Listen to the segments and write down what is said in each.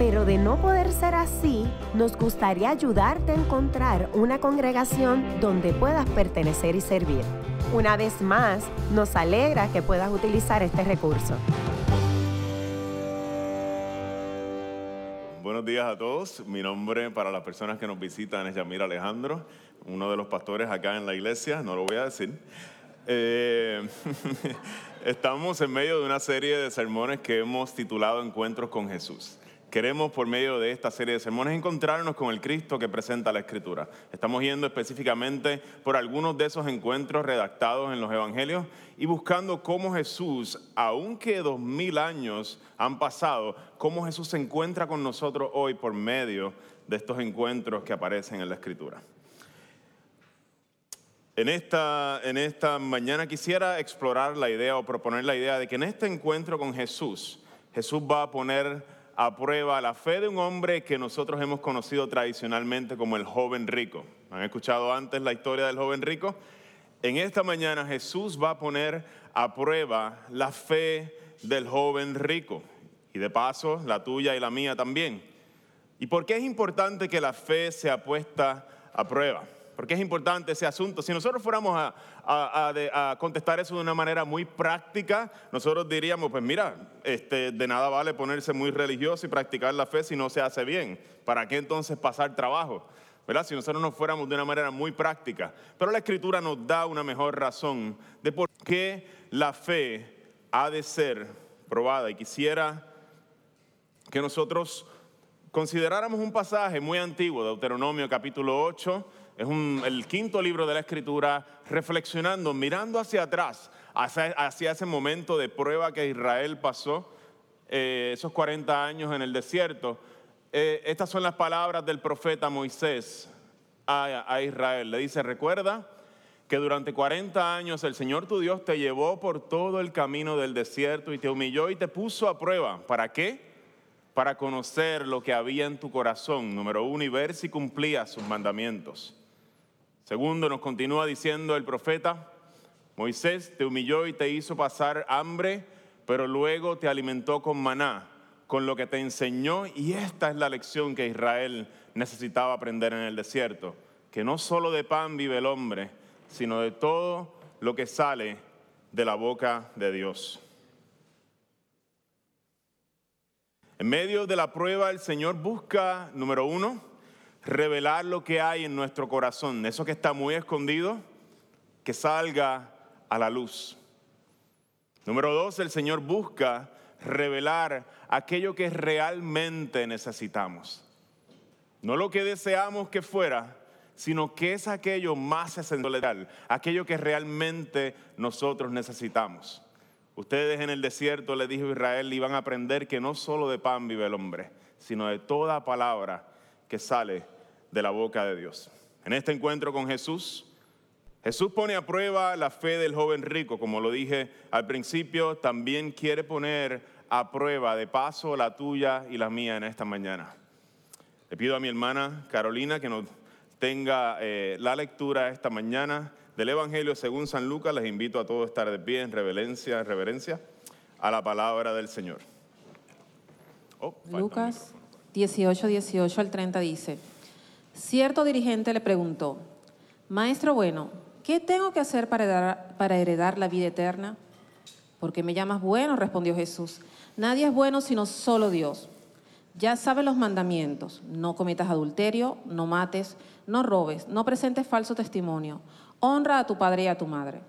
pero de no poder ser así, nos gustaría ayudarte a encontrar una congregación donde puedas pertenecer y servir. Una vez más, nos alegra que puedas utilizar este recurso. Buenos días a todos. Mi nombre para las personas que nos visitan es Yamir Alejandro, uno de los pastores acá en la iglesia, no lo voy a decir. Eh, estamos en medio de una serie de sermones que hemos titulado Encuentros con Jesús. Queremos por medio de esta serie de sermones encontrarnos con el Cristo que presenta la Escritura. Estamos yendo específicamente por algunos de esos encuentros redactados en los Evangelios y buscando cómo Jesús, aunque dos mil años han pasado, cómo Jesús se encuentra con nosotros hoy por medio de estos encuentros que aparecen en la Escritura. En esta, en esta mañana quisiera explorar la idea o proponer la idea de que en este encuentro con Jesús, Jesús va a poner a prueba la fe de un hombre que nosotros hemos conocido tradicionalmente como el joven rico. ¿Han escuchado antes la historia del joven rico? En esta mañana Jesús va a poner a prueba la fe del joven rico y de paso la tuya y la mía también. ¿Y por qué es importante que la fe sea puesta a prueba? Porque es importante ese asunto. Si nosotros fuéramos a, contestar eso de una manera muy práctica, nosotros diríamos, pues mira, este, de nada vale ponerse muy religioso y practicar la fe si no se hace bien. ¿Para qué entonces pasar trabajo? ¿verdad? Si nosotros nos fuéramos de una manera muy práctica. Pero la escritura nos da una mejor razón de por qué la fe ha de ser probada. Y quisiera que nosotros consideráramos un pasaje muy antiguo, Deuteronomio capítulo 8, es el quinto libro de la Escritura, reflexionando, mirando hacia atrás, hacia, ese momento de prueba que Israel pasó, eh, esos 40 años en el desierto. Eh, estas son las palabras del profeta Moisés a, a Israel. Le dice, recuerda que durante 40 años el Señor tu Dios te llevó por todo el camino del desierto y te humilló y te puso a prueba. ¿Para qué? Para conocer lo que había en tu corazón, número uno, y ver si cumplías sus mandamientos. Segundo, nos continúa diciendo el profeta, Moisés te humilló y te hizo pasar hambre, pero luego te alimentó con maná, con lo que te enseñó, y esta es la lección que Israel necesitaba aprender en el desierto, que no solo de pan vive el hombre, sino de todo lo que sale de la boca de Dios. En medio de la prueba, el Señor busca, número uno, revelar lo que hay en nuestro corazón, eso que está muy escondido, que salga a la luz. Número dos, el Señor busca revelar aquello que realmente necesitamos. No lo que deseamos que fuera, sino que es aquello más esencial, aquello que realmente nosotros necesitamos. Ustedes en el desierto, le dijo Israel, iban a aprender que no solo de pan vive el hombre, sino de toda palabra que sale de la boca de Dios. En este encuentro con Jesús, Jesús pone a prueba la fe del joven rico, como lo dije al principio, también quiere poner a prueba de paso la tuya y la mía en esta mañana. Le pido a mi hermana Carolina que nos tenga eh, la lectura esta mañana del Evangelio según San Lucas. Les invito a todos a estar de pie en reverencia, reverencia a la palabra del Señor. Oh, Lucas 18, 18 al 30 dice, cierto dirigente le preguntó, Maestro bueno, ¿qué tengo que hacer para heredar, la vida eterna? Porque me llamas bueno, respondió Jesús. Nadie es bueno sino solo Dios. Ya sabes los mandamientos. No cometas adulterio, no mates, no robes, no presentes falso testimonio. Honra a tu padre y a tu madre.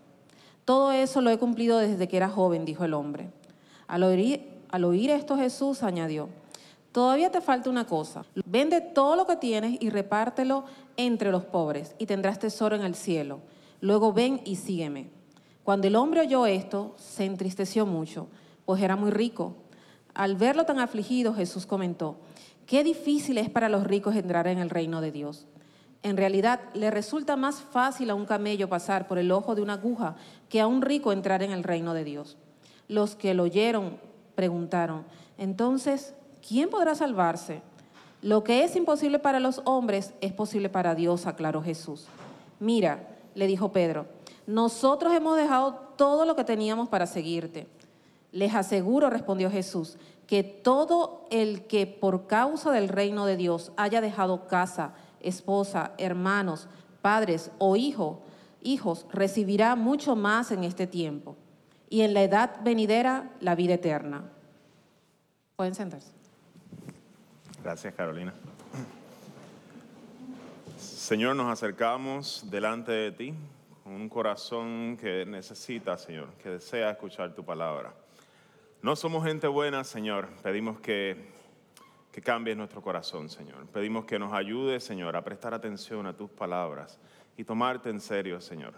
Todo eso lo he cumplido desde que era joven, dijo el hombre. Al al oír esto Jesús añadió, Todavía te falta una cosa. Vende todo lo que tienes y repártelo entre los pobres y tendrás tesoro en el cielo. Luego ven y sígueme. Cuando el hombre oyó esto, se entristeció mucho, pues era muy rico. Al verlo tan afligido, Jesús comentó, qué difícil es para los ricos entrar en el reino de Dios. En realidad, le resulta más fácil a un camello pasar por el ojo de una aguja que a un rico entrar en el reino de Dios. Los que lo oyeron preguntaron, entonces, ¿quién podrá salvarse? Lo que es imposible para los hombres es posible para Dios, aclaró Jesús. Mira, le dijo Pedro, nosotros hemos dejado todo lo que teníamos para seguirte. Les aseguro, respondió Jesús, que todo el que por causa del reino de Dios haya dejado casa, esposa, hermanos, padres o hijo, hijos, recibirá mucho más en este tiempo y en la edad venidera la vida eterna. Pueden sentarse. Gracias, Carolina. Señor, nos acercamos delante de ti con un corazón que necesita, Señor, que desea escuchar tu palabra. No somos gente buena, Señor. Pedimos que que cambies nuestro corazón, Señor. Pedimos que nos ayudes, Señor, a prestar atención a tus palabras y tomarte en serio, Señor.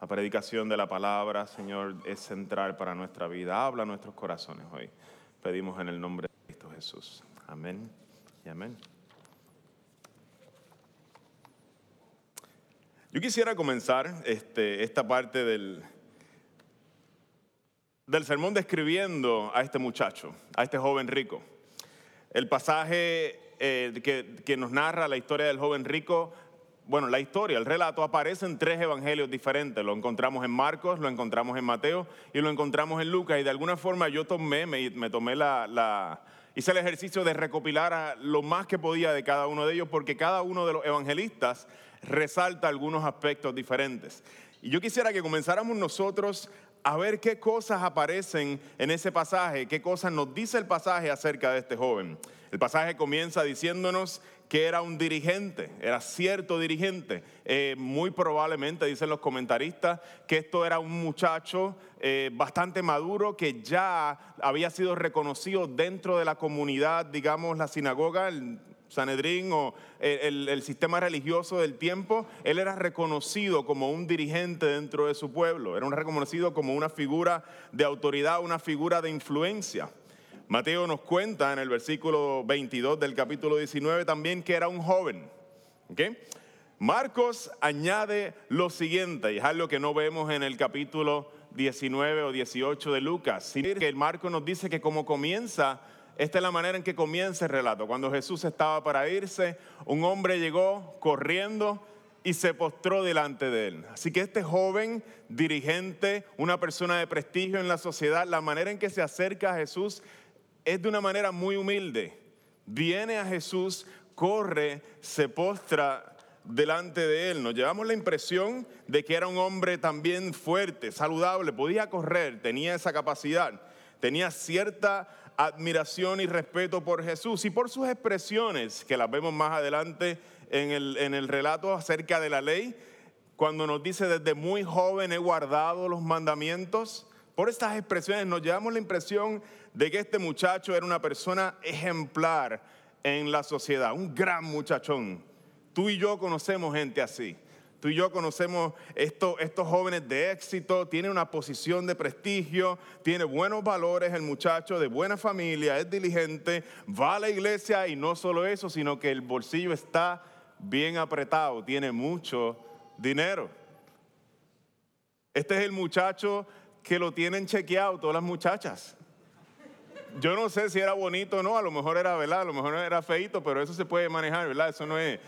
La predicación de la palabra, Señor, es central para nuestra vida. Habla nuestros corazones hoy. Pedimos en el nombre de Cristo Jesús. Amén amén. Yo quisiera comenzar este, esta parte del, del sermón describiendo a este muchacho, a este joven rico. El pasaje eh, que, nos narra la historia del joven rico bueno, la historia, el relato aparece en tres evangelios diferentes. Lo encontramos en Marcos, lo encontramos en Mateo y lo encontramos en Lucas. Y de alguna forma yo tomé, me, tomé la, hice el ejercicio de recopilar lo más que podía de cada uno de ellos, porque cada uno de los evangelistas resalta algunos aspectos diferentes. Y yo quisiera que comenzáramos nosotros a ver qué cosas aparecen en ese pasaje, qué cosas nos dice el pasaje acerca de este joven. El pasaje comienza diciéndonos que era un dirigente, era cierto dirigente. Eh, muy probablemente, dicen los comentaristas, que esto era un muchacho eh, bastante maduro que ya había sido reconocido dentro de la comunidad, digamos, la sinagoga, Sanedrín o el, sistema religioso del tiempo, él era reconocido como un dirigente dentro de su pueblo, era reconocido como una figura de autoridad, una figura de influencia. Mateo nos cuenta en el versículo 22 del capítulo 19 también que era un joven. Marcos añade lo siguiente, y es algo que no vemos en el capítulo 19 o 18 de Lucas, sino que el Marcos nos dice que como comienza esta es la manera en que comienza el relato. Cuando Jesús estaba para irse, un hombre llegó corriendo y se postró delante de él. Así que este joven dirigente, una persona de prestigio en la sociedad, la manera en que se acerca a Jesús es de una manera muy humilde. Viene a Jesús, corre, se postra delante de él. Nos llevamos la impresión de que era un hombre también fuerte, saludable, podía correr, tenía esa capacidad, tenía cierta admiración y respeto por Jesús y por sus expresiones, que las vemos más adelante en el, en el relato acerca de la ley, cuando nos dice desde muy joven he guardado los mandamientos. Por estas expresiones nos llevamos la impresión de que este muchacho era una persona ejemplar en la sociedad, un gran muchachón. Tú y yo conocemos gente así. Tú y yo conocemos estos, jóvenes de éxito, tiene una posición de prestigio, tiene buenos valores el muchacho, de buena familia, es diligente, va a la iglesia y no solo eso, sino que el bolsillo está bien apretado, tiene mucho dinero. Este es el muchacho que lo tienen chequeado todas las muchachas. Yo no sé si era bonito o no, a lo mejor era, ¿verdad? A lo mejor era feito, pero eso se puede manejar, ¿verdad? Eso no es,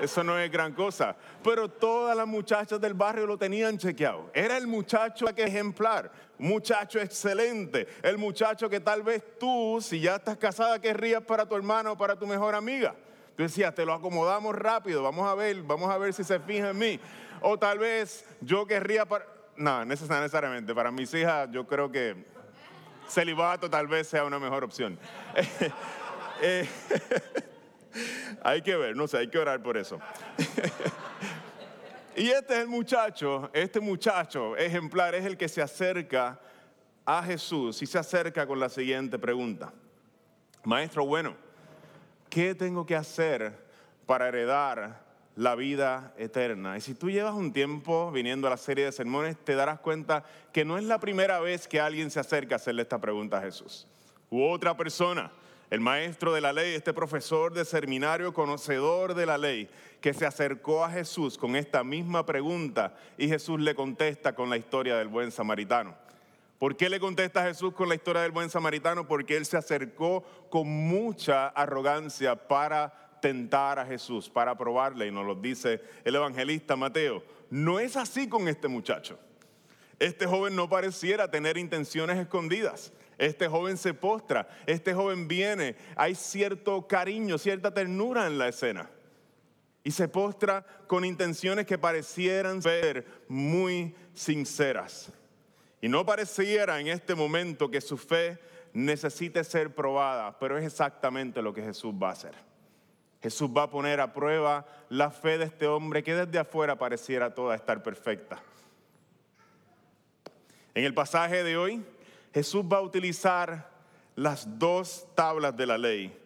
eso no es gran cosa. Pero todas las muchachas del barrio lo tenían chequeado. Era el muchacho que ejemplar, muchacho excelente, el muchacho que tal vez tú, si ya estás casada, querrías para tu hermano o para tu mejor amiga. Tú decías, te lo acomodamos rápido, vamos a ver, vamos a ver si se fija en mí. O tal vez yo querría para... No, necesariamente. Para mis hijas yo creo que celibato tal vez sea una mejor opción. eh, hay que ver, no sé, hay que orar por eso. y este es el muchacho, este muchacho ejemplar es el que se acerca a Jesús y se acerca con la siguiente pregunta. Maestro, bueno, ¿qué tengo que hacer para heredar la vida eterna? Y si tú llevas un tiempo viniendo a la serie de sermones, te darás cuenta que no es la primera vez que alguien se acerca a hacerle esta pregunta a Jesús. U otra persona El maestro de la ley, este profesor de seminario, conocedor de la ley, que se acercó a Jesús con esta misma pregunta y Jesús le contesta con la historia del buen samaritano. ¿Por qué le contesta Jesús con la historia del buen samaritano? Porque él se acercó con mucha arrogancia para tentar a Jesús, para probarle, y nos lo dice el evangelista Mateo. No es así con este muchacho. Este joven no pareciera tener intenciones escondidas. Este joven se postra, este joven viene, hay cierto cariño, cierta ternura en la escena. Y se postra con intenciones que parecieran ser muy sinceras. Y no pareciera en este momento que su fe necesite ser probada, pero es exactamente lo que Jesús va a hacer. Jesús va a poner a prueba la fe de este hombre que desde afuera pareciera toda estar perfecta. En el pasaje de hoy, Jesús va a utilizar las dos tablas de la ley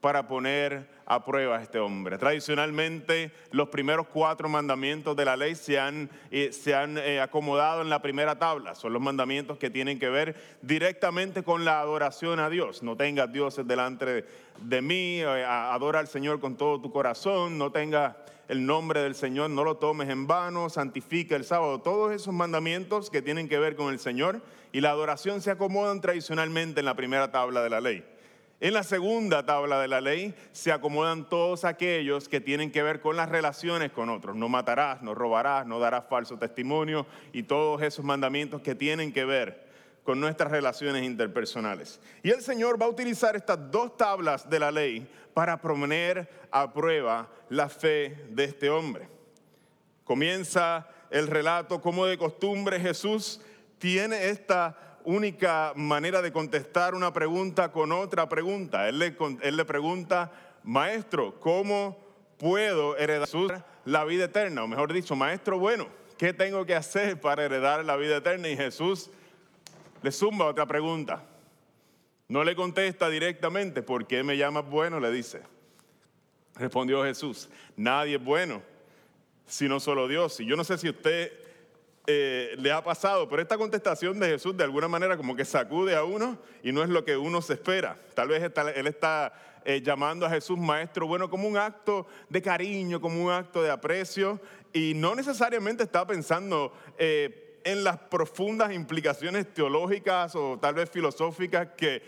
para poner a prueba a este hombre. Tradicionalmente, los primeros cuatro mandamientos de la ley se han, eh, se han eh, acomodado en la primera tabla. Son los mandamientos que tienen que ver directamente con la adoración a Dios. No tengas dioses delante de, mí, eh, adora al Señor con todo tu corazón, no tengas el nombre del Señor, no lo tomes en vano, santifica el sábado. Todos esos mandamientos que tienen que ver con el Señor y la adoración se acomodan tradicionalmente en la primera tabla de la ley. En la segunda tabla de la ley se acomodan todos aquellos que tienen que ver con las relaciones con otros. No matarás, no robarás, no darás falso testimonio y todos esos mandamientos que tienen que ver con nuestras relaciones interpersonales. Y el Señor va a utilizar estas dos tablas de la ley para poner a prueba la fe de este hombre. Comienza el relato como de costumbre Jesús tiene esta única manera de contestar una pregunta con otra pregunta. Él le, pregunta, maestro, ¿cómo puedo heredar la vida eterna? O mejor dicho, maestro, bueno, ¿qué tengo que hacer para heredar la vida eterna? Y Jesús le zumba otra pregunta. No le contesta directamente, ¿por qué me llamas bueno? Le dice. Respondió Jesús, nadie es bueno, sino solo Dios. Y yo no sé si usted eh, le ha pasado, pero esta contestación de Jesús de alguna manera como que sacude a uno y no es lo que uno se espera. Tal vez él está eh, llamando a Jesús maestro bueno como un acto de cariño, como un acto de aprecio y no necesariamente está pensando eh, en las profundas implicaciones teológicas o tal vez filosóficas que,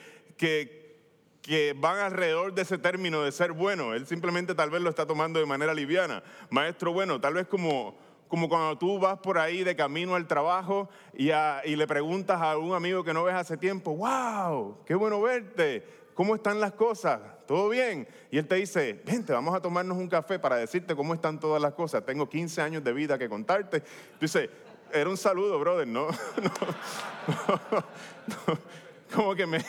van alrededor de ese término de ser bueno. Él simplemente tal vez lo está tomando de manera liviana. Maestro bueno, tal vez como como cuando tú vas por ahí de camino al trabajo y, le preguntas a un amigo que no ves hace tiempo, wow, qué bueno verte, ¿cómo están las cosas? ¿Todo bien? Y él te dice, vente, vamos a tomarnos un café para decirte cómo están todas las cosas. Tengo 15 años de vida que contarte. Tú dices, era un saludo, brother, ¿no? como que me,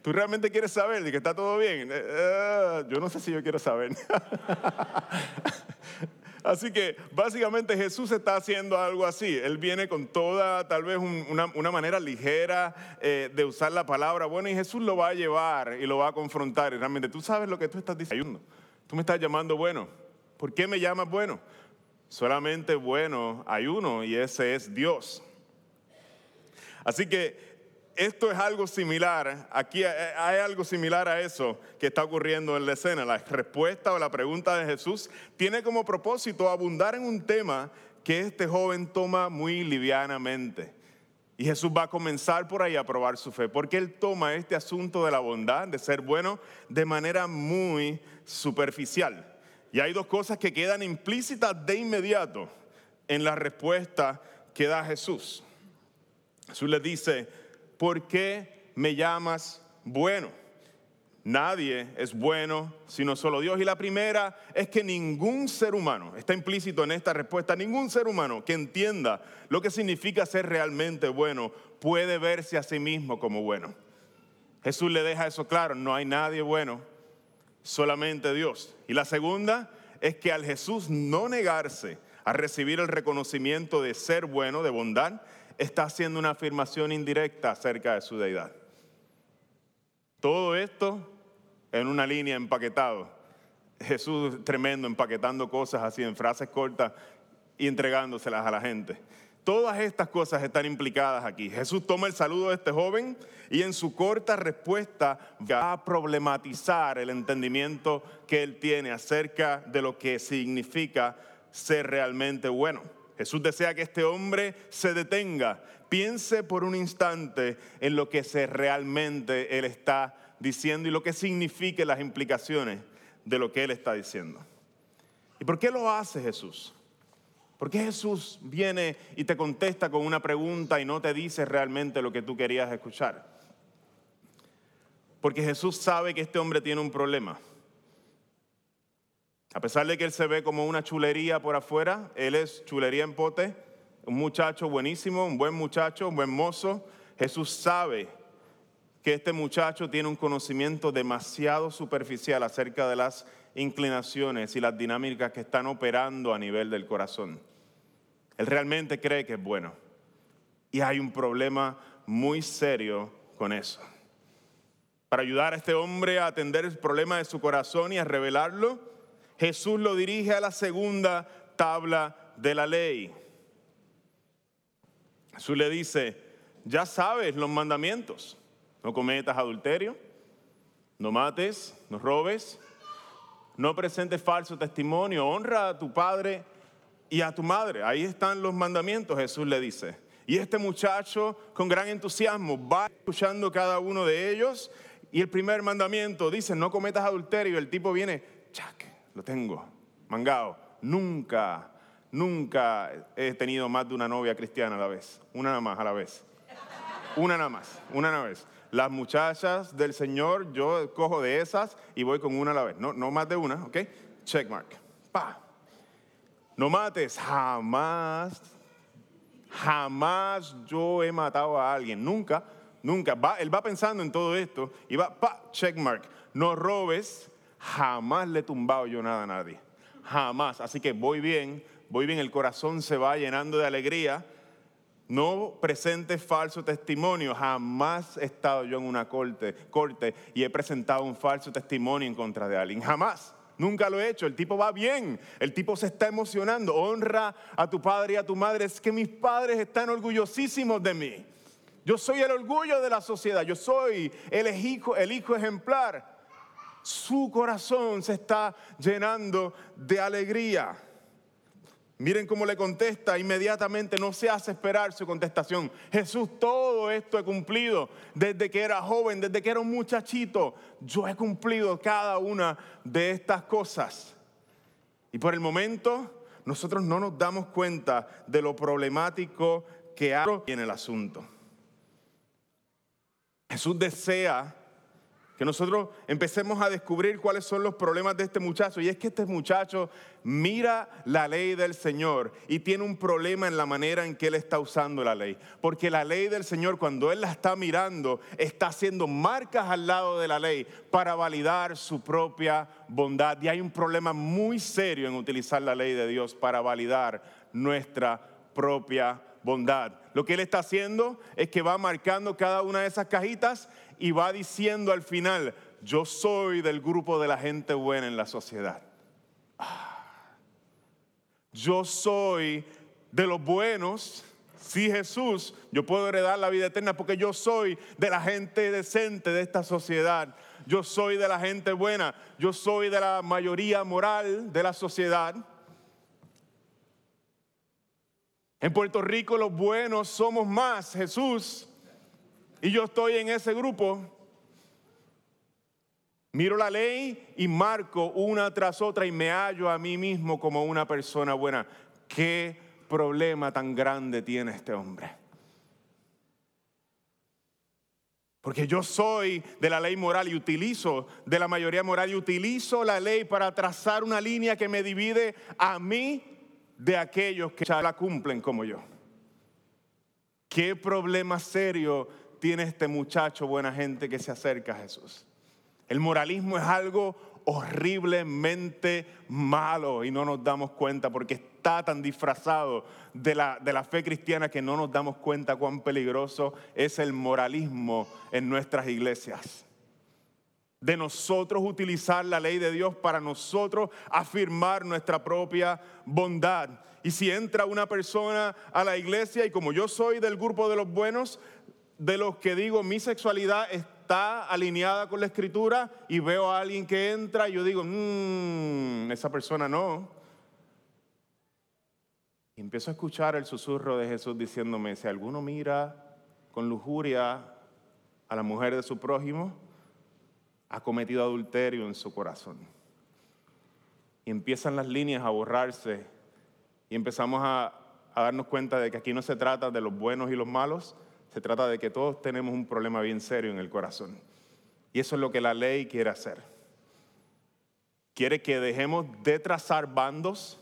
tú realmente quieres saber de que está todo bien. Eh, eh, yo no sé si yo quiero saber. Así que básicamente Jesús está haciendo algo así. Él viene con toda, tal vez una, manera ligera eh, de usar la palabra bueno y Jesús lo va a llevar y lo va a confrontar. Y realmente tú sabes lo que tú estás diciendo. Tú me estás llamando bueno. ¿Por qué me llamas bueno? Solamente bueno hay uno y ese es Dios. Así que esto es algo similar, aquí hay algo similar a eso que está ocurriendo en la escena. La respuesta o la pregunta de Jesús tiene como propósito abundar en un tema que este joven toma muy livianamente. Y Jesús va a comenzar por ahí a probar su fe, porque él toma este asunto de la bondad, de ser bueno, de manera muy superficial. Y hay dos cosas que quedan implícitas de inmediato en la respuesta que da Jesús. Jesús le dice, ¿por qué me llamas bueno? Nadie es bueno sino solo Dios. Y la primera es que ningún ser humano, está implícito en esta respuesta, ningún ser humano que entienda lo que significa ser realmente bueno puede verse a sí mismo como bueno. Jesús le deja eso claro, no hay nadie bueno, solamente Dios. Y la segunda es que al Jesús no negarse a recibir el reconocimiento de ser bueno, de bondad, está haciendo una afirmación indirecta acerca de su deidad. Todo esto en una línea empaquetado. Jesús tremendo empaquetando cosas así en frases cortas y entregándoselas a la gente. Todas estas cosas están implicadas aquí. Jesús toma el saludo de este joven y en su corta respuesta va a problematizar el entendimiento que él tiene acerca de lo que significa ser realmente bueno. Jesús desea que este hombre se detenga, piense por un instante en lo que se realmente él está diciendo y lo que signifique las implicaciones de lo que él está diciendo. ¿Y por qué lo hace Jesús? ¿Por qué Jesús viene y te contesta con una pregunta y no te dice realmente lo que tú querías escuchar? Porque Jesús sabe que este hombre tiene un problema. A pesar de que él se ve como una chulería por afuera, él es chulería en pote, un muchacho buenísimo, un buen muchacho, un buen mozo. Jesús sabe que este muchacho tiene un conocimiento demasiado superficial acerca de las inclinaciones y las dinámicas que están operando a nivel del corazón. Él realmente cree que es bueno. Y hay un problema muy serio con eso. Para ayudar a este hombre a atender el problema de su corazón y a revelarlo, Jesús lo dirige a la segunda tabla de la ley. Jesús le dice, ya sabes los mandamientos, no cometas adulterio, no mates, no robes, no presentes falso testimonio, honra a tu padre y a tu madre. Ahí están los mandamientos, Jesús le dice. Y este muchacho con gran entusiasmo va escuchando cada uno de ellos. Y el primer mandamiento dice, no cometas adulterio. El tipo viene, chac, lo tengo, mangado. Nunca, nunca he tenido más de una novia cristiana a la vez. Una nada más a la vez. Una nada más, una nada vez. Las muchachas del Señor, yo cojo de esas y voy con una a la vez. No, no más de una, ¿ok? Checkmark. Pa. No mates, jamás, jamás yo he matado a alguien. Nunca, nunca. Va, él va pensando en todo esto y va, pa, checkmark. No robes, jamás le he tumbado yo nada a nadie. Jamás. Así que voy bien, voy bien, el corazón se va llenando de alegría. No presente falso testimonio. Jamás he estado yo en una corte, corte y he presentado un falso testimonio en contra de alguien. Jamás. Nunca lo he hecho. El tipo va bien. El tipo se está emocionando. Honra a tu padre y a tu madre. Es que mis padres están orgullosísimos de mí. Yo soy el orgullo de la sociedad. Yo soy el hijo, el hijo ejemplar su corazón se está llenando de alegría. Miren cómo le contesta inmediatamente, no se hace esperar su contestación. Jesús, todo esto he cumplido desde que era joven, desde que era un muchachito. Yo he cumplido cada una de estas cosas. Y por el momento, nosotros no nos damos cuenta de lo problemático que hay en el asunto. Jesús desea que nosotros empecemos a descubrir cuáles son los problemas de este muchacho. Y es que este muchacho mira la ley del Señor y tiene un problema en la manera en que él está usando la ley. Porque la ley del Señor, cuando él la está mirando, está haciendo marcas al lado de la ley para validar su propia bondad. Y hay un problema muy serio en utilizar la ley de Dios para validar nuestra propia bondad. Lo que él está haciendo es que va marcando cada una de esas cajitas y va diciendo al final, yo soy del grupo de la gente buena en la sociedad. Ah. Yo soy de los buenos. Sí, Jesús, yo puedo heredar la vida eterna porque yo soy de la gente decente de esta sociedad. Yo soy de la gente buena. Yo soy de la mayoría moral de la sociedad. En Puerto Rico los buenos somos más, Jesús. Y yo estoy en ese grupo. Miro la ley y marco una tras otra y me hallo a mí mismo como una persona buena. ¿Qué problema tan grande tiene este hombre? Porque yo soy de la ley moral y utilizo de la mayoría moral y utilizo la ley para trazar una línea que me divide a mí de aquellos que ya la cumplen como yo. ¿Qué problema serio tiene este muchacho buena gente que se acerca a Jesús. El moralismo es algo horriblemente malo y no nos damos cuenta porque está tan disfrazado de la, de la fe cristiana que no nos damos cuenta cuán peligroso es el moralismo en nuestras iglesias de nosotros utilizar la ley de Dios para nosotros afirmar nuestra propia bondad. Y si entra una persona a la iglesia y como yo soy del grupo de los buenos, de los que digo mi sexualidad está alineada con la escritura y veo a alguien que entra y yo digo, mmm, esa persona no. Y empiezo a escuchar el susurro de Jesús diciéndome, si alguno mira con lujuria a la mujer de su prójimo, ha cometido adulterio en su corazón. Y empiezan las líneas a borrarse y empezamos a, darnos cuenta de que aquí no se trata de los buenos y los malos, se trata de que todos tenemos un problema bien serio en el corazón. Y eso es lo que la ley quiere hacer. Quiere que dejemos de trazar bandos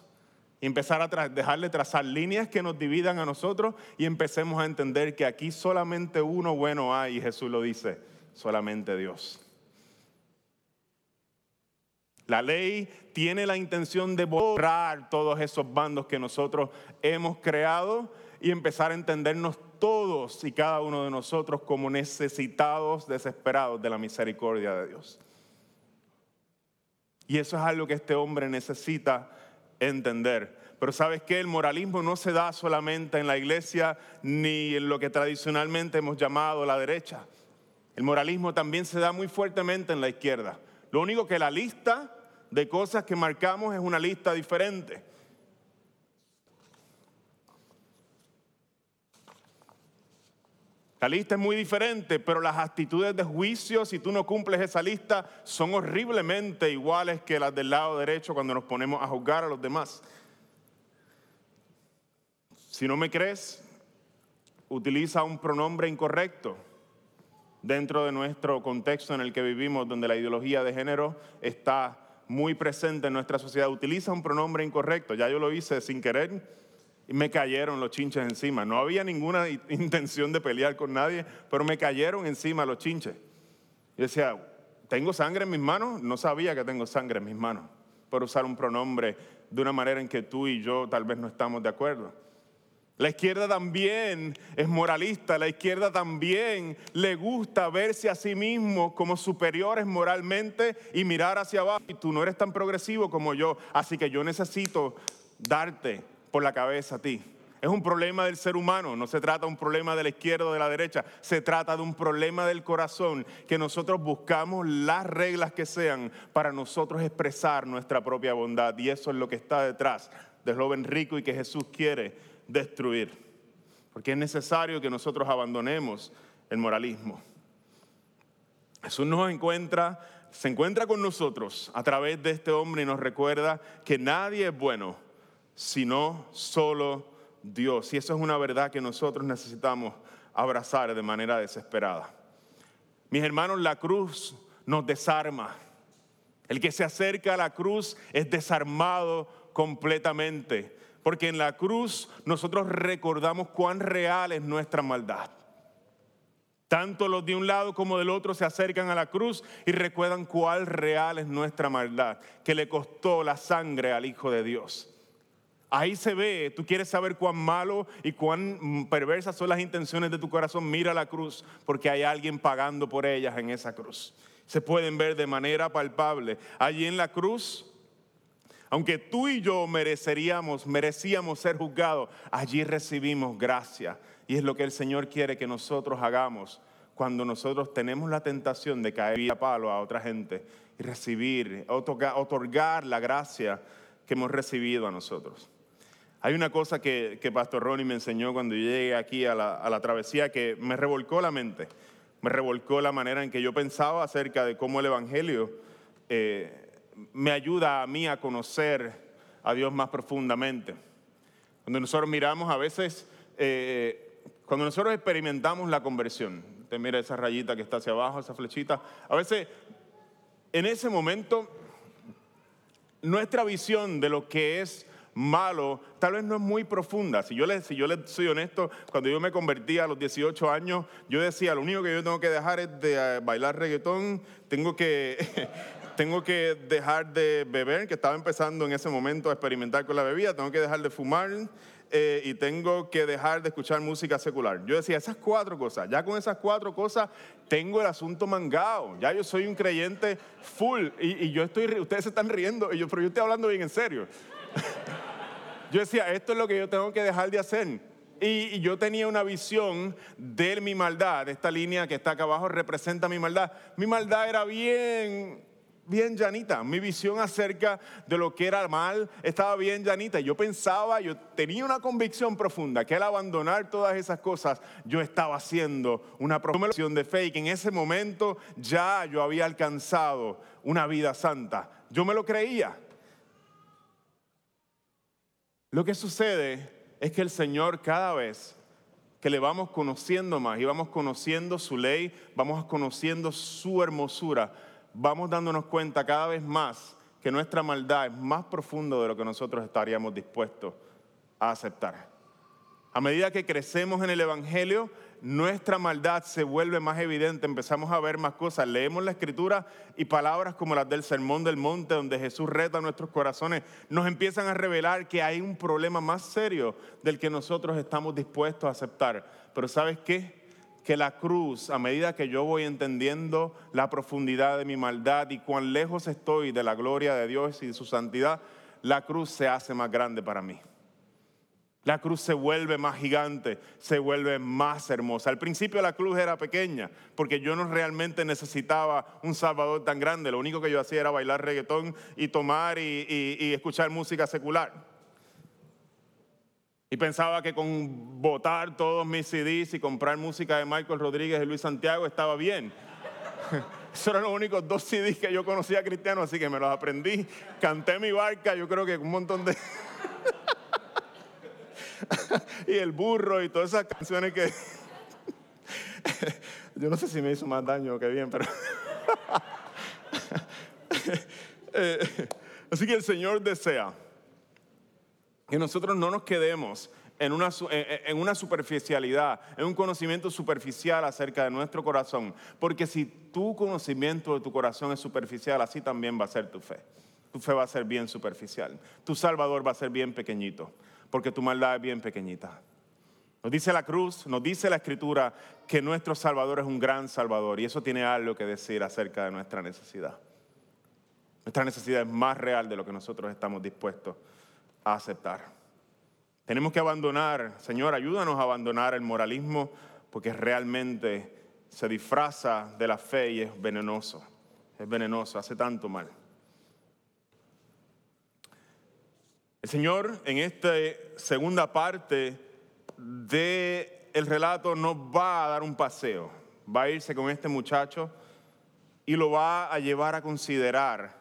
y empezar a dejarle trazar líneas que nos dividan a nosotros y empecemos a entender que aquí solamente uno bueno hay, y Jesús lo dice, solamente Dios. La ley tiene la intención de borrar todos esos bandos que nosotros hemos creado y empezar a entendernos todos y cada uno de nosotros como necesitados, desesperados de la misericordia de Dios. Y eso es algo que este hombre necesita entender. Pero sabes que el moralismo no se da solamente en la iglesia ni en lo que tradicionalmente hemos llamado la derecha. El moralismo también se da muy fuertemente en la izquierda. Lo único que la lista de cosas que marcamos es una lista diferente. La lista es muy diferente, pero las actitudes de juicio, si tú no cumples esa lista, son horriblemente iguales que las del lado derecho cuando nos ponemos a juzgar a los demás. Si no me crees, utiliza un pronombre incorrecto dentro de nuestro contexto en el que vivimos, donde la ideología de género está muy presente en nuestra sociedad. Utiliza un pronombre incorrecto. Ya yo lo hice sin querer y me cayeron los chinches encima. No había ninguna intención de pelear con nadie, pero me cayeron encima los chinches. Yo decía, ¿tengo sangre en mis manos? No sabía que tengo sangre en mis manos por usar un pronombre de una manera en que tú y yo tal vez no estamos de acuerdo. La izquierda también es moralista, la izquierda también le gusta verse a sí mismo como superiores moralmente y mirar hacia abajo. Y tú no eres tan progresivo como yo, así que yo necesito darte por la cabeza a ti. Es un problema del ser humano, no se trata de un problema de la izquierda o de la derecha, se trata de un problema del corazón, que nosotros buscamos las reglas que sean para nosotros expresar nuestra propia bondad. Y eso es lo que está detrás del joven rico y que Jesús quiere destruir. Porque es necesario que nosotros abandonemos el moralismo. Jesús nos encuentra, se encuentra con nosotros a través de este hombre y nos recuerda que nadie es bueno sino solo Dios. Y eso es una verdad que nosotros necesitamos abrazar de manera desesperada. Mis hermanos, la cruz nos desarma. El que se acerca a la cruz es desarmado completamente, porque en la cruz nosotros recordamos cuán real es nuestra maldad. Tanto los de un lado como del otro se acercan a la cruz y recuerdan cuál real es nuestra maldad, que le costó la sangre al Hijo de Dios. Ahí se ve, tú quieres saber cuán malo y cuán perversas son las intenciones de tu corazón, mira la cruz, porque hay alguien pagando por ellas en esa cruz. Se pueden ver de manera palpable. Allí en la cruz, aunque tú y yo mereceríamos, merecíamos ser juzgados, allí recibimos gracia. Y es lo que el Señor quiere que nosotros hagamos cuando nosotros tenemos la tentación de caer a palo a otra gente y recibir, otorgar la gracia que hemos recibido a nosotros. Hay una cosa que, Pastor Ronnie me enseñó cuando yo llegué aquí a la, travesía que me revolcó la mente, me revolcó la manera en que yo pensaba acerca de cómo el Evangelio eh, me ayuda a mí a conocer a Dios más profundamente. Cuando nosotros miramos a veces, eh, cuando nosotros experimentamos la conversión, te mira esa rayita que está hacia abajo, esa flechita, a veces en ese momento nuestra visión de lo que es malo, tal vez no es muy profunda. Si yo, le, si yo le soy honesto, cuando yo me convertí a los 18 años, yo decía, lo único que yo tengo que dejar es de eh, bailar reggaetón, tengo que, tengo que dejar de beber, que estaba empezando en ese momento a experimentar con la bebida, tengo que dejar de fumar, eh, y tengo que dejar de escuchar música secular. Yo decía, esas cuatro cosas, ya con esas cuatro cosas tengo el asunto mangado, ya yo soy un creyente full y, y yo estoy, ustedes se están riendo, y yo, pero yo estoy hablando bien en serio. Yo decía, esto es lo que yo tengo que dejar de hacer. Y, yo tenía una visión de mi maldad. Esta línea que está acá abajo representa mi maldad. Mi maldad era bien, bien llanita. Mi visión acerca de lo que era mal estaba bien llanita. Yo pensaba, yo tenía una convicción profunda que al abandonar todas esas cosas, yo estaba haciendo una profesión de fe y que en ese momento ya yo había alcanzado una vida santa. Yo me lo creía. Lo que sucede es que el Señor cada vez que le vamos conociendo más y vamos conociendo su ley, vamos conociendo su hermosura, vamos dándonos cuenta cada vez más que nuestra maldad es más profunda de lo que nosotros estaríamos dispuestos a aceptar. A medida que crecemos en el Evangelio, nuestra maldad se vuelve más evidente, empezamos a ver más cosas, leemos la escritura y palabras como las del Sermón del Monte, donde Jesús reta nuestros corazones, nos empiezan a revelar que hay un problema más serio del que nosotros estamos dispuestos a aceptar. Pero ¿sabes qué? Que la cruz, a medida que yo voy entendiendo la profundidad de mi maldad y cuán lejos estoy de la gloria de Dios y de su santidad, la cruz se hace más grande para mí. La cruz se vuelve más gigante, se vuelve más hermosa. Al principio la cruz era pequeña, porque yo no realmente necesitaba un Salvador tan grande. Lo único que yo hacía era bailar reggaetón y tomar y, escuchar música secular. Y pensaba que con votar todos mis CDs y comprar música de Michael Rodríguez y Luis Santiago estaba bien. Esos eran los únicos dos CDs que yo conocía cristianos, así que me los aprendí. Canté mi barca, yo creo que un montón de... y el burro y todas esas canciones que... Yo no sé si me hizo más daño que bien, pero... Eh, así que el Señor desea que nosotros no nos quedemos en una, en una, superficialidad, en un conocimiento superficial acerca de nuestro corazón. Porque si tu conocimiento de tu corazón es superficial, así también va a ser tu fe. Tu fe va a ser bien superficial. Tu Salvador va a ser bien pequeñito porque tu maldad es bien pequeñita. Nos dice la cruz, nos dice la escritura que nuestro Salvador es un gran Salvador y eso tiene algo que decir acerca de nuestra necesidad. Nuestra necesidad es más real de lo que nosotros estamos dispuestos a aceptar. Tenemos que abandonar, Señor, ayúdanos a abandonar el moralismo porque realmente se disfraza de la fe y es venenoso. Es venenoso, hace tanto mal. Señor en esta segunda parte del el relato nos va a dar un paseo. Va a irse con este muchacho y lo va a llevar a considerar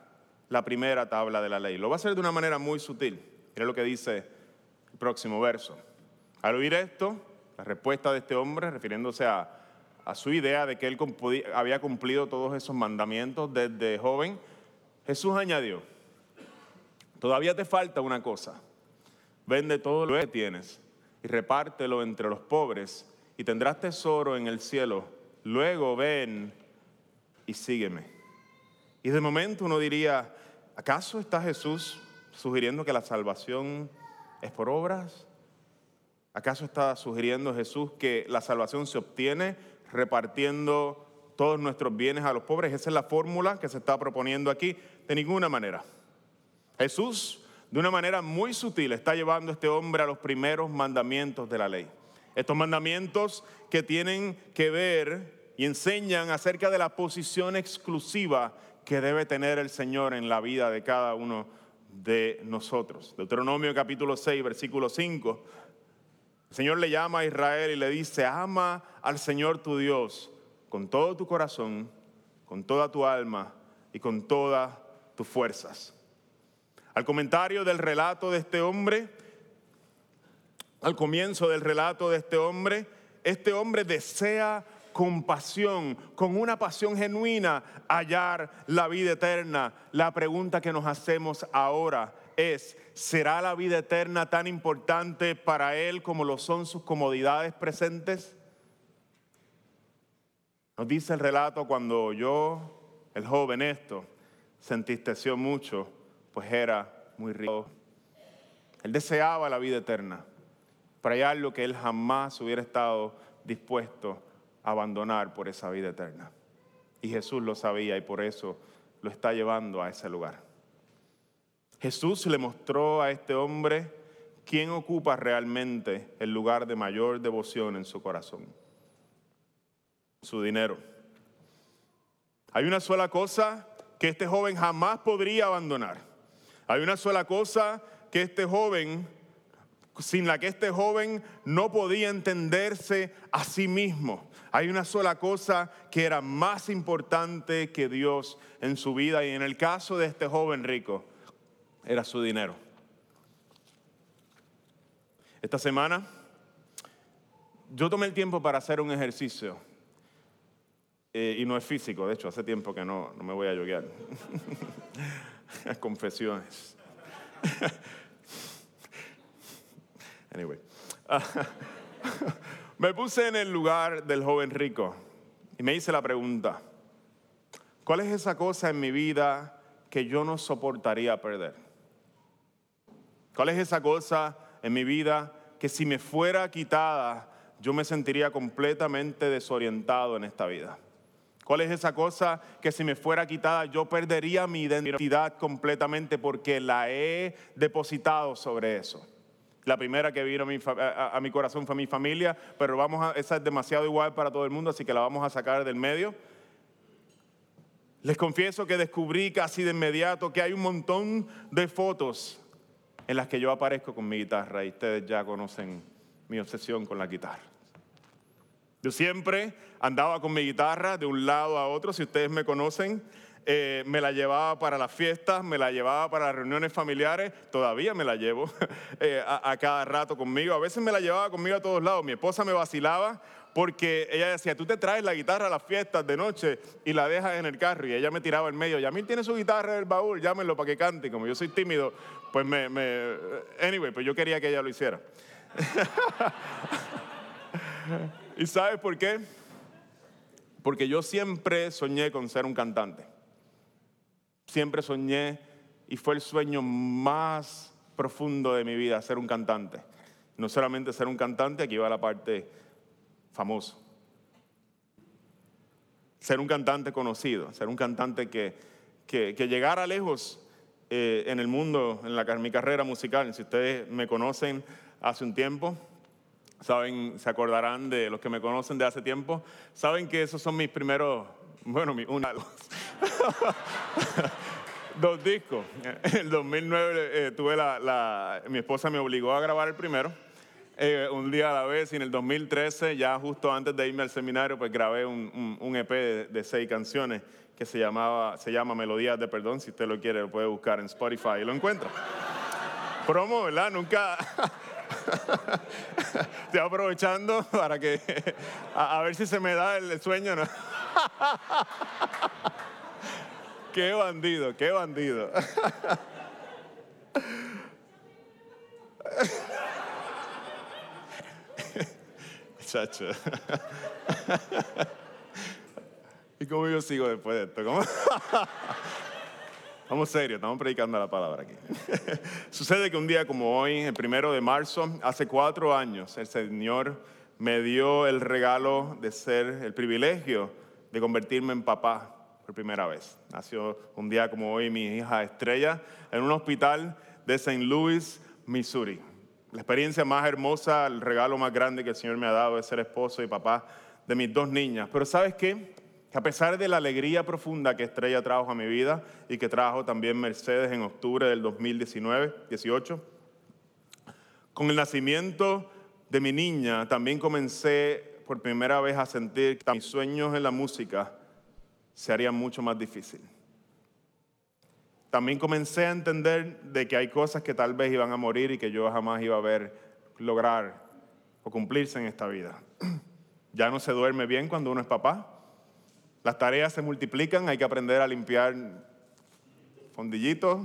la primera tabla de la ley. Lo va a hacer de una manera muy sutil. Mira lo que dice el próximo verso. Al oír esto, la respuesta de este hombre, refiriéndose a, a su idea de que él había cumplido todos esos mandamientos desde joven, Jesús añadió, Todavía te falta una cosa. Vende todo lo que tienes y repártelo entre los pobres y tendrás tesoro en el cielo. Luego ven y sígueme. Y de momento uno diría, ¿acaso está Jesús sugiriendo que la salvación es por obras? ¿Acaso está sugiriendo Jesús que la salvación se obtiene repartiendo todos nuestros bienes a los pobres? Esa es la fórmula que se está proponiendo aquí. De ninguna manera. Jesús, de una manera muy sutil, está llevando a este hombre a los primeros mandamientos de la ley. Estos mandamientos que tienen que ver y enseñan acerca de la posición exclusiva que debe tener el Señor en la vida de cada uno de nosotros. Deuteronomio capítulo 6, versículo 5. El Señor le llama a Israel y le dice, ama al Señor tu Dios con todo tu corazón, con toda tu alma y con todas tus fuerzas. Al comentario del relato de este hombre, al comienzo del relato de este hombre, este hombre desea compasión, con una pasión genuina, hallar la vida eterna. La pregunta que nos hacemos ahora es, ¿será la vida eterna tan importante para él como lo son sus comodidades presentes? Nos dice el relato cuando yo, el joven esto, se entristeció mucho pues era muy rico. Él deseaba la vida eterna, para hallar lo que él jamás hubiera estado dispuesto a abandonar por esa vida eterna. Y Jesús lo sabía y por eso lo está llevando a ese lugar. Jesús le mostró a este hombre ¿quién ocupa realmente el lugar de mayor devoción en su corazón? Su dinero. Hay una sola cosa que este joven jamás podría abandonar. Hay una sola cosa que este joven, sin la que este joven no podía entenderse a sí mismo. Hay una sola cosa que era más importante que Dios en su vida y en el caso de este joven rico era su dinero. Esta semana yo tomé el tiempo para hacer un ejercicio eh, y no es físico, de hecho hace tiempo que no, no me voy a yoguear. Confesiones. anyway. me puse en el lugar del joven rico y me hice la pregunta, ¿cuál es esa cosa en mi vida que yo no soportaría perder? ¿Cuál es esa cosa en mi vida que si me fuera quitada yo me sentiría completamente desorientado en esta vida? ¿Cuál es esa cosa que si me fuera quitada yo perdería mi identidad completamente porque la he depositado sobre eso? La primera que vino a mi, corazón fue mi familia, pero vamos esa es demasiado igual para todo el mundo, así que la vamos a sacar del medio. Les confieso que descubrí casi de inmediato que hay un montón de fotos en las que yo aparezco con mi guitarra y ustedes ya conocen mi obsesión con la guitarra. Yo siempre andaba con mi guitarra de un lado a otro, si ustedes me conocen, eh, me la llevaba para las fiestas, me la llevaba para las reuniones familiares, todavía me la llevo eh, a, a, cada rato conmigo, a veces me la llevaba conmigo a todos lados, mi esposa me vacilaba porque ella decía, tú te traes la guitarra a las fiestas de noche y la dejas en el carro y ella me tiraba en medio, Yamil tiene su guitarra en el baúl, llámenlo para que cante, como yo soy tímido, pues me, me... anyway, pues yo quería que ella lo hiciera. ¿Y sabes por qué? Porque yo siempre soñé con ser un cantante. Siempre soñé y fue el sueño más profundo de mi vida, ser un cantante. No solamente ser un cantante, aquí va la parte famosa. Ser un cantante conocido, ser un cantante que, que, llegara lejos eh, en el mundo, en, la, en mi carrera musical. Si ustedes me conocen hace un tiempo, saben, se acordarán de los que me conocen de hace tiempo, saben que esos son mis primeros, bueno, mi, una, dos, dos discos. En el 2009 eh, tuve la, mi esposa me obligó a grabar el primero, eh, un día a la vez, y en el 2013, ya justo antes de irme al seminario, pues grabé un, un, EP de, de, seis canciones que se, llamaba, se llama Melodías de Perdón, si usted lo quiere, lo puede buscar en Spotify y lo encuentra. Promo, ¿verdad? Nunca... Estoy aprovechando para que, a, ver si se me da el sueño. ¿no? qué bandido, qué bandido. Chacho. ¿Y cómo yo sigo después de esto? ¿Cómo? Vamos serio, estamos predicando la palabra aquí. Sucede que un día como hoy, el primero de marzo, hace cuatro años, el Señor me dio el regalo de ser, el privilegio de convertirme en papá por primera vez. Nació un día como hoy mi hija Estrella en un hospital de St. Louis, Missouri. La experiencia más hermosa, el regalo más grande que el Señor me ha dado es ser esposo y papá de mis dos niñas. Pero ¿sabes qué? A pesar de la alegría profunda que Estrella trajo a mi vida y que trajo también Mercedes en octubre del 2019, 18, con el nacimiento de mi niña también comencé por primera vez a sentir que mis sueños en la música se harían mucho más difíciles. También comencé a entender de que hay cosas que tal vez iban a morir y que yo jamás iba a ver lograr o cumplirse en esta vida. Ya no se duerme bien cuando uno es papá las tareas se multiplican, hay que aprender a limpiar fondillitos,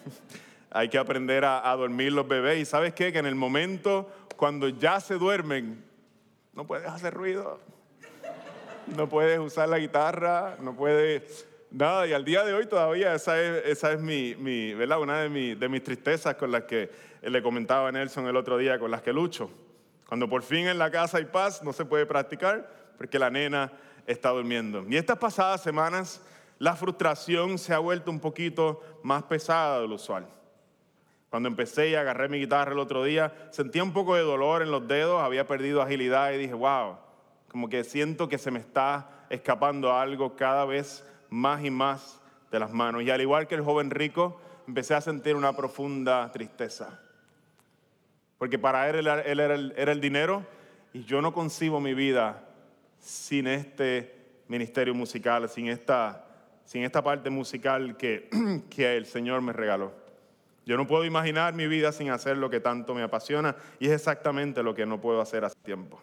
hay que aprender a, dormir los bebés. Y sabes qué? Que en el momento cuando ya se duermen, no puedes hacer ruido, no puedes usar la guitarra, no puedes nada. Y al día de hoy todavía esa es, esa es mi, mi ¿verdad? una de, de mis tristezas con las que le comentaba a Nelson el otro día, con las que lucho. Cuando por fin en la casa hay paz, no se puede practicar porque la nena está durmiendo. Y estas pasadas semanas la frustración se ha vuelto un poquito más pesada de lo usual. Cuando empecé y agarré mi guitarra el otro día, sentía un poco de dolor en los dedos, había perdido agilidad y dije, wow, como que siento que se me está escapando algo cada vez más y más de las manos. Y al igual que el joven rico, empecé a sentir una profunda tristeza. Porque para él, él era, el, era el dinero y yo no concibo mi vida sin este ministerio musical, sin esta, sin esta parte musical que, que el Señor me regaló. Yo no puedo imaginar mi vida sin hacer lo que tanto me apasiona y es exactamente lo que no puedo hacer hace tiempo.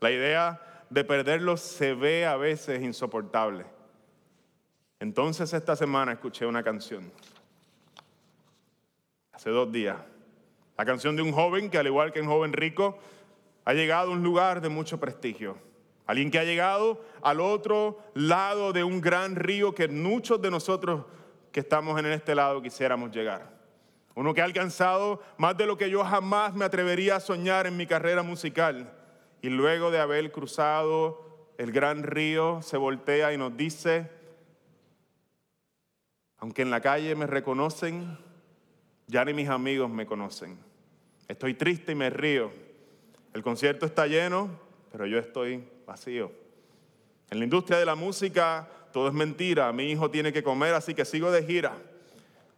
La idea de perderlo se ve a veces insoportable. Entonces esta semana escuché una canción, hace dos días, la canción de un joven que al igual que un joven rico, ha llegado a un lugar de mucho prestigio. Alguien que ha llegado al otro lado de un gran río que muchos de nosotros que estamos en este lado quisiéramos llegar. Uno que ha alcanzado más de lo que yo jamás me atrevería a soñar en mi carrera musical. Y luego de haber cruzado el gran río, se voltea y nos dice, aunque en la calle me reconocen, ya ni mis amigos me conocen. Estoy triste y me río. El concierto está lleno, pero yo estoy vacío. En la industria de la música todo es mentira. Mi hijo tiene que comer, así que sigo de gira.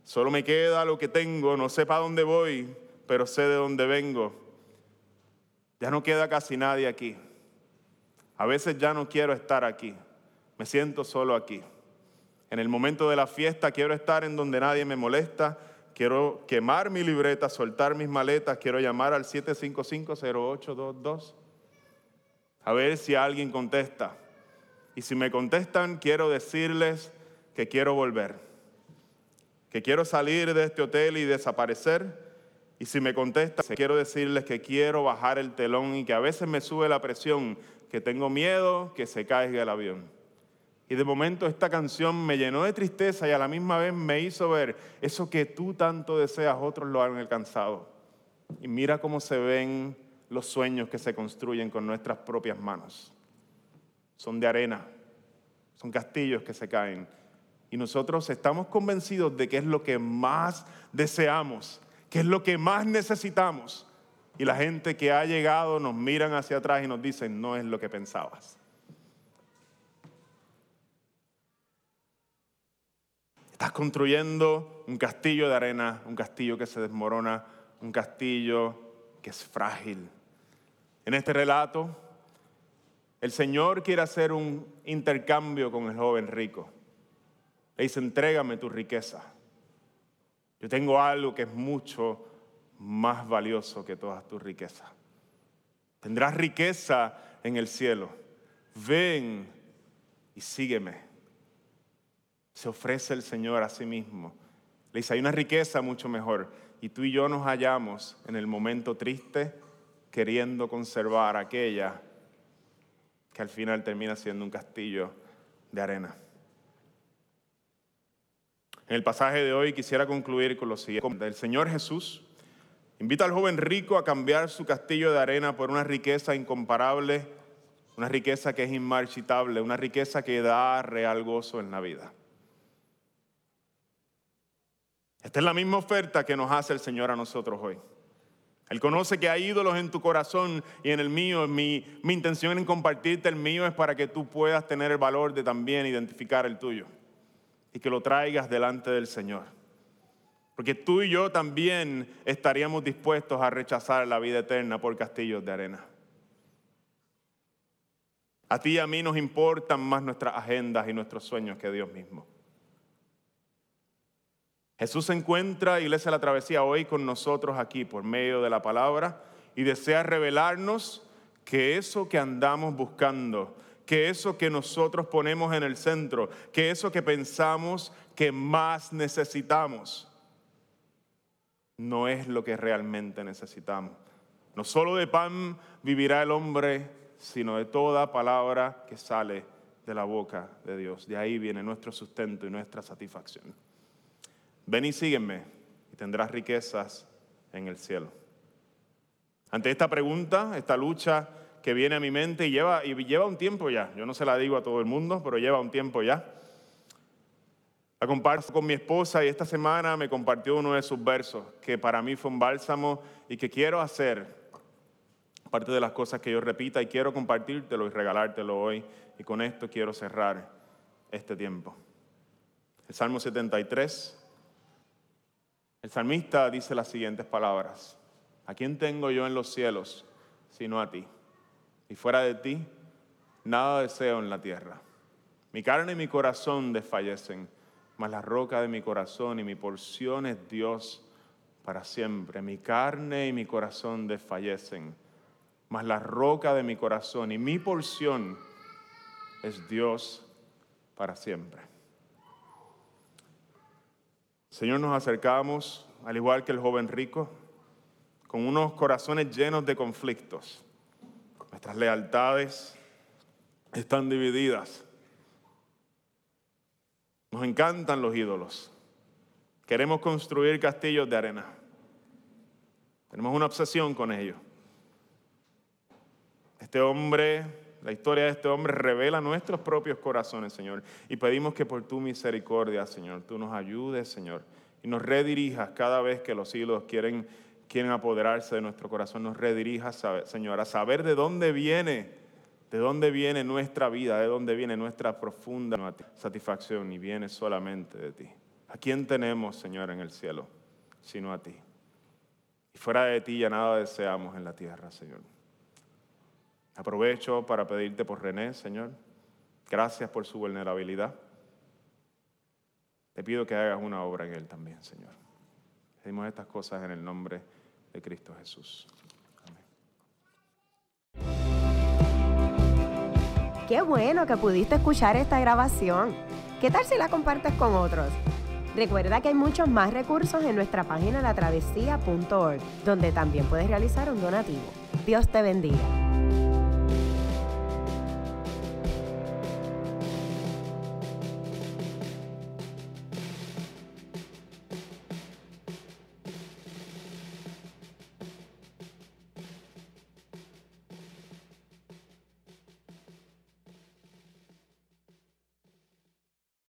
Solo me queda lo que tengo, no sé para dónde voy, pero sé de dónde vengo. Ya no queda casi nadie aquí. A veces ya no quiero estar aquí. Me siento solo aquí. En el momento de la fiesta quiero estar en donde nadie me molesta. Quiero quemar mi libreta, soltar mis maletas. Quiero llamar al 755-0822. A ver si alguien contesta. Y si me contestan, quiero decirles que quiero volver. Que quiero salir de este hotel y desaparecer. Y si me contestan, quiero decirles que quiero bajar el telón y que a veces me sube la presión, que tengo miedo que se caiga el avión. Y de momento esta canción me llenó de tristeza y a la misma vez me hizo ver eso que tú tanto deseas, otros lo han alcanzado. Y mira cómo se ven los sueños que se construyen con nuestras propias manos. Son de arena, son castillos que se caen. Y nosotros estamos convencidos de que es lo que más deseamos, que es lo que más necesitamos. Y la gente que ha llegado nos miran hacia atrás y nos dicen, no es lo que pensabas. Estás construyendo un castillo de arena, un castillo que se desmorona, un castillo que es frágil. En este relato, el Señor quiere hacer un intercambio con el joven rico. Le dice, entrégame tu riqueza. Yo tengo algo que es mucho más valioso que todas tus riquezas. Tendrás riqueza en el cielo. Ven y sígueme se ofrece el Señor a sí mismo. Le dice, hay una riqueza mucho mejor. Y tú y yo nos hallamos en el momento triste queriendo conservar aquella que al final termina siendo un castillo de arena. En el pasaje de hoy quisiera concluir con lo siguiente. El Señor Jesús invita al joven rico a cambiar su castillo de arena por una riqueza incomparable, una riqueza que es inmarchitable, una riqueza que da real gozo en la vida. Esta es la misma oferta que nos hace el Señor a nosotros hoy. Él conoce que hay ídolos en tu corazón y en el mío. Mi, intención en compartirte el mío es para que tú puedas tener el valor de también identificar el tuyo y que lo traigas delante del Señor. Porque tú y yo también estaríamos dispuestos a rechazar la vida eterna por castillos de arena. A ti y a mí nos importan más nuestras agendas y nuestros sueños que Dios mismo. Jesús se encuentra, Iglesia de la Travesía, hoy con nosotros aquí por medio de la palabra y desea revelarnos que eso que andamos buscando, que eso que nosotros ponemos en el centro, que eso que pensamos que más necesitamos, no es lo que realmente necesitamos. No solo de pan vivirá el hombre, sino de toda palabra que sale de la boca de Dios. De ahí viene nuestro sustento y nuestra satisfacción. Ven y sígueme y tendrás riquezas en el cielo. Ante esta pregunta, esta lucha que viene a mi mente y lleva, y lleva un tiempo ya, yo no se la digo a todo el mundo, pero lleva un tiempo ya, La comparto con mi esposa y esta semana me compartió uno de sus versos que para mí fue un bálsamo y que quiero hacer parte de las cosas que yo repita y quiero compartírtelo y regalártelo hoy. Y con esto quiero cerrar este tiempo. El Salmo 73. El salmista dice las siguientes palabras. ¿A quién tengo yo en los cielos sino a ti? Y fuera de ti, nada deseo en la tierra. Mi carne y mi corazón desfallecen, mas la roca de mi corazón y mi porción es Dios para siempre. Mi carne y mi corazón desfallecen mas la roca de mi corazón y mi porción es Dios para siempre. Señor, nos acercamos, al igual que el joven rico, con unos corazones llenos de conflictos. Nuestras lealtades están divididas. Nos encantan los ídolos. Queremos construir castillos de arena. Tenemos una obsesión con ellos. Este hombre, la historia de este hombre revela nuestros propios corazones, Señor. Y pedimos que por tu misericordia, Señor, tú nos ayudes, Señor, y nos redirijas cada vez que los hilos quieren, quieren apoderarse de nuestro corazón. Nos redirijas, Señor, a saber de dónde viene, de dónde viene nuestra vida, de dónde viene nuestra profunda satisfacción y viene solamente de ti. ¿A quién tenemos, Señor, en el cielo, sino a ti? Y fuera de ti ya nada deseamos en la tierra, Señor. Aprovecho para pedirte por René, Señor. Gracias por su vulnerabilidad. Te pido que hagas una obra en él también, Señor. Pedimos estas cosas en el nombre de Cristo Jesús. Amén. Qué bueno que pudiste escuchar esta grabación. ¿Qué tal si la compartes con otros? Recuerda que hay muchos más recursos en nuestra página latravesía.org, donde también puedes realizar un donativo. Dios te bendiga.